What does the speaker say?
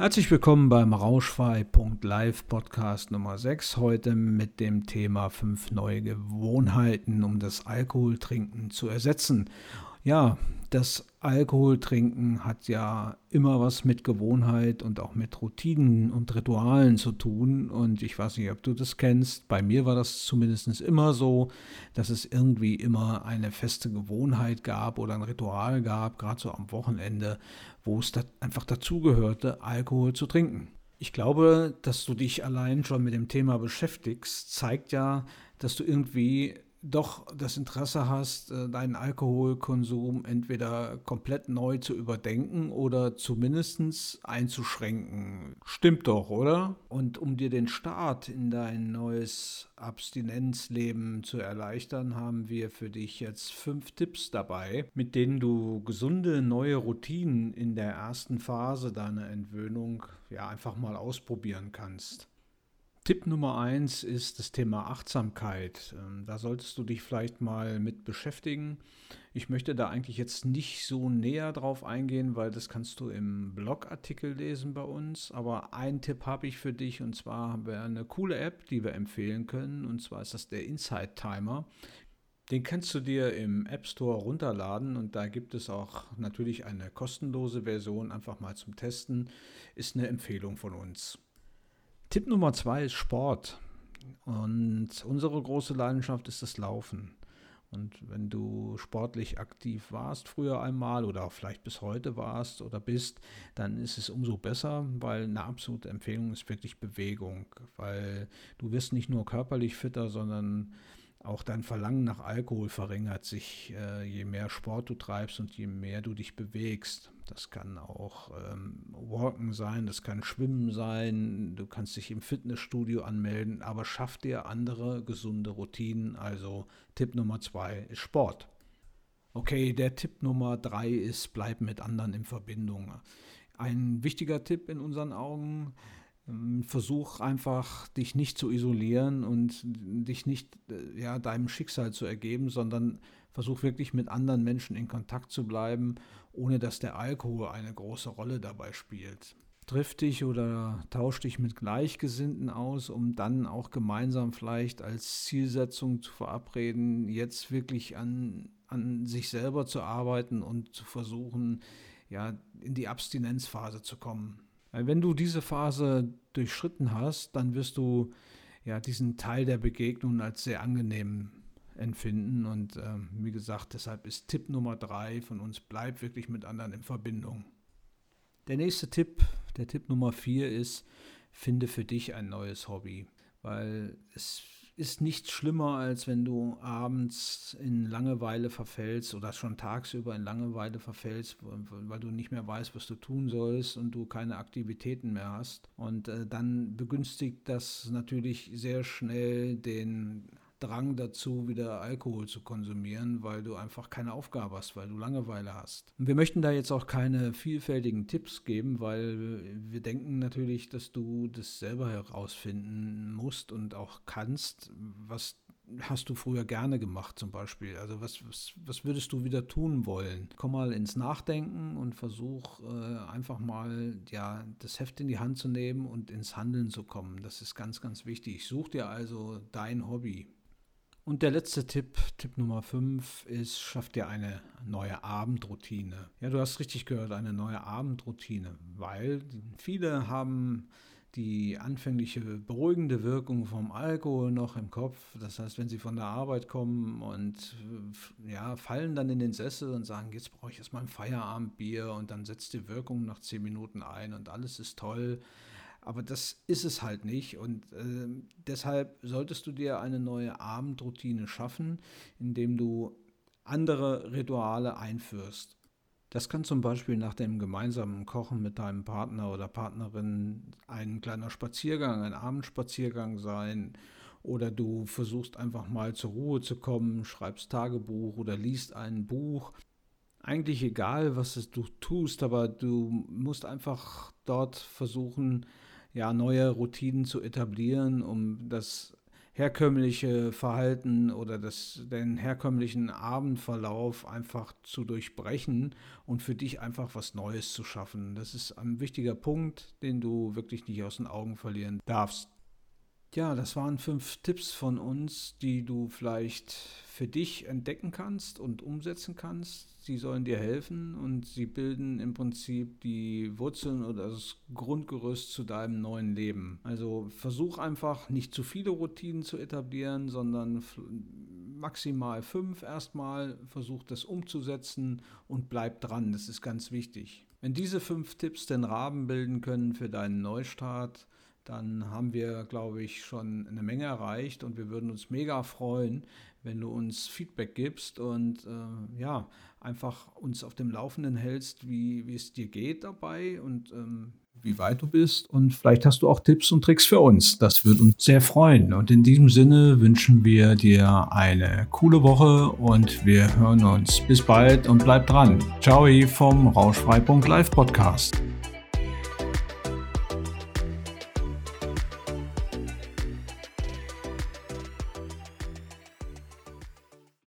Herzlich willkommen beim Rauschfrei.live Podcast Nummer 6. Heute mit dem Thema 5 neue Gewohnheiten, um das Alkoholtrinken zu ersetzen. Ja, das Alkoholtrinken hat ja immer was mit Gewohnheit und auch mit Routinen und Ritualen zu tun. Und ich weiß nicht, ob du das kennst. Bei mir war das zumindest immer so, dass es irgendwie immer eine feste Gewohnheit gab oder ein Ritual gab, gerade so am Wochenende, wo es da einfach dazugehörte, Alkohol zu trinken. Ich glaube, dass du dich allein schon mit dem Thema beschäftigst, zeigt ja, dass du irgendwie doch das Interesse hast, äh, deinen Alkoholkonsum entweder komplett neu zu überdenken oder zumindest einzuschränken. Stimmt doch, oder? Und um dir den Start in dein neues Abstinenzleben zu erleichtern, haben wir für dich jetzt fünf Tipps dabei, mit denen du gesunde neue Routinen in der ersten Phase deiner Entwöhnung ja einfach mal ausprobieren kannst. Tipp Nummer eins ist das Thema Achtsamkeit. Ähm, da solltest du dich vielleicht mal mit beschäftigen. Ich möchte da eigentlich jetzt nicht so näher drauf eingehen, weil das kannst du im Blogartikel lesen bei uns. Aber einen Tipp habe ich für dich und zwar haben wir eine coole App, die wir empfehlen können. Und zwar ist das der Insight Timer. Den kannst du dir im App Store runterladen und da gibt es auch natürlich eine kostenlose Version, einfach mal zum Testen. Ist eine Empfehlung von uns. Tipp Nummer zwei ist Sport. Und unsere große Leidenschaft ist das Laufen. Und wenn du sportlich aktiv warst früher einmal oder vielleicht bis heute warst oder bist, dann ist es umso besser, weil eine absolute Empfehlung ist wirklich Bewegung, weil du wirst nicht nur körperlich fitter, sondern auch dein Verlangen nach Alkohol verringert sich, äh, je mehr Sport du treibst und je mehr du dich bewegst. Das kann auch ähm, Walken sein, das kann Schwimmen sein, du kannst dich im Fitnessstudio anmelden, aber schaff dir andere gesunde Routinen. Also Tipp Nummer zwei ist Sport. Okay, der Tipp Nummer drei ist, bleib mit anderen in Verbindung. Ein wichtiger Tipp in unseren Augen ähm, versuch einfach, dich nicht zu isolieren und dich nicht äh, ja, deinem Schicksal zu ergeben, sondern versuch wirklich mit anderen Menschen in Kontakt zu bleiben, ohne dass der Alkohol eine große Rolle dabei spielt. Triff dich oder tausch dich mit Gleichgesinnten aus, um dann auch gemeinsam vielleicht als Zielsetzung zu verabreden, jetzt wirklich an, an sich selber zu arbeiten und zu versuchen, ja, in die Abstinenzphase zu kommen. Wenn du diese Phase durchschritten hast, dann wirst du ja diesen Teil der Begegnung als sehr angenehm empfinden. Und äh, wie gesagt, deshalb ist Tipp Nummer drei von uns, bleib wirklich mit anderen in Verbindung. Der nächste Tipp, der Tipp Nummer vier ist, finde für dich ein neues Hobby. Weil es ist nichts schlimmer, als wenn du abends in Langeweile verfällst oder schon tagsüber in Langeweile verfällst, weil du nicht mehr weißt, was du tun sollst und du keine Aktivitäten mehr hast. Und äh, dann begünstigt das natürlich sehr schnell den Drang dazu, wieder Alkohol zu konsumieren, weil du einfach keine Aufgabe hast, weil du Langeweile hast. Und wir möchten da jetzt auch keine vielfältigen Tipps geben, weil wir denken natürlich, dass du das selber herausfinden musst und auch kannst, was hast du früher gerne gemacht zum Beispiel? Also was, was, was würdest du wieder tun wollen? Komm mal ins Nachdenken und versuch äh, einfach mal ja, das Heft in die Hand zu nehmen und ins Handeln zu kommen. Das ist ganz, ganz wichtig. Such dir also dein Hobby. Und der letzte Tipp, Tipp Nummer 5, ist, schaff dir eine neue Abendroutine. Ja, du hast richtig gehört, eine neue Abendroutine, weil viele haben die anfängliche beruhigende Wirkung vom Alkohol noch im Kopf. Das heißt, wenn sie von der Arbeit kommen und ja, fallen dann in den Sessel und sagen, jetzt brauche ich erstmal ein Feierabendbier und dann setzt die Wirkung nach zehn Minuten ein und alles ist toll aber das ist es halt nicht. Und äh, deshalb solltest du dir eine neue Abendroutine schaffen, indem du andere Rituale einführst. Das kann zum Beispiel nach dem gemeinsamen Kochen mit deinem Partner oder Partnerin ein kleiner Spaziergang, ein Abendspaziergang sein. Oder du versuchst einfach mal zur Ruhe zu kommen, schreibst Tagebuch oder liest ein Buch. Eigentlich egal, was du tust, aber du musst einfach dort versuchen, ja, neue Routinen zu etablieren, um das herkömmliche Verhalten oder das, den herkömmlichen Abendverlauf einfach zu durchbrechen und für dich einfach was Neues zu schaffen. Das ist ein wichtiger Punkt, den du wirklich nicht aus den Augen verlieren darfst. Ja, das waren fünf Tipps von uns, die du vielleicht für dich entdecken kannst und umsetzen kannst. Sie sollen dir helfen und sie bilden im Prinzip die Wurzeln oder das Grundgerüst zu deinem neuen Leben. Also versuch einfach nicht zu viele Routinen zu etablieren, sondern maximal fünf erstmal. Versuch das umzusetzen und bleib dran. Das ist ganz wichtig. Wenn diese fünf Tipps den Rahmen bilden können für deinen Neustart, dann haben wir, glaube ich, schon eine Menge erreicht und wir würden uns mega freuen, wenn du uns Feedback gibst und äh, ja, einfach uns auf dem Laufenden hältst, wie, wie es dir geht dabei und ähm, wie weit du bist. Und vielleicht hast du auch Tipps und Tricks für uns. Das würde uns sehr freuen. Und in diesem Sinne wünschen wir dir eine coole Woche und wir hören uns. Bis bald und bleib dran. Ciao vom Rauschfrei.live Podcast.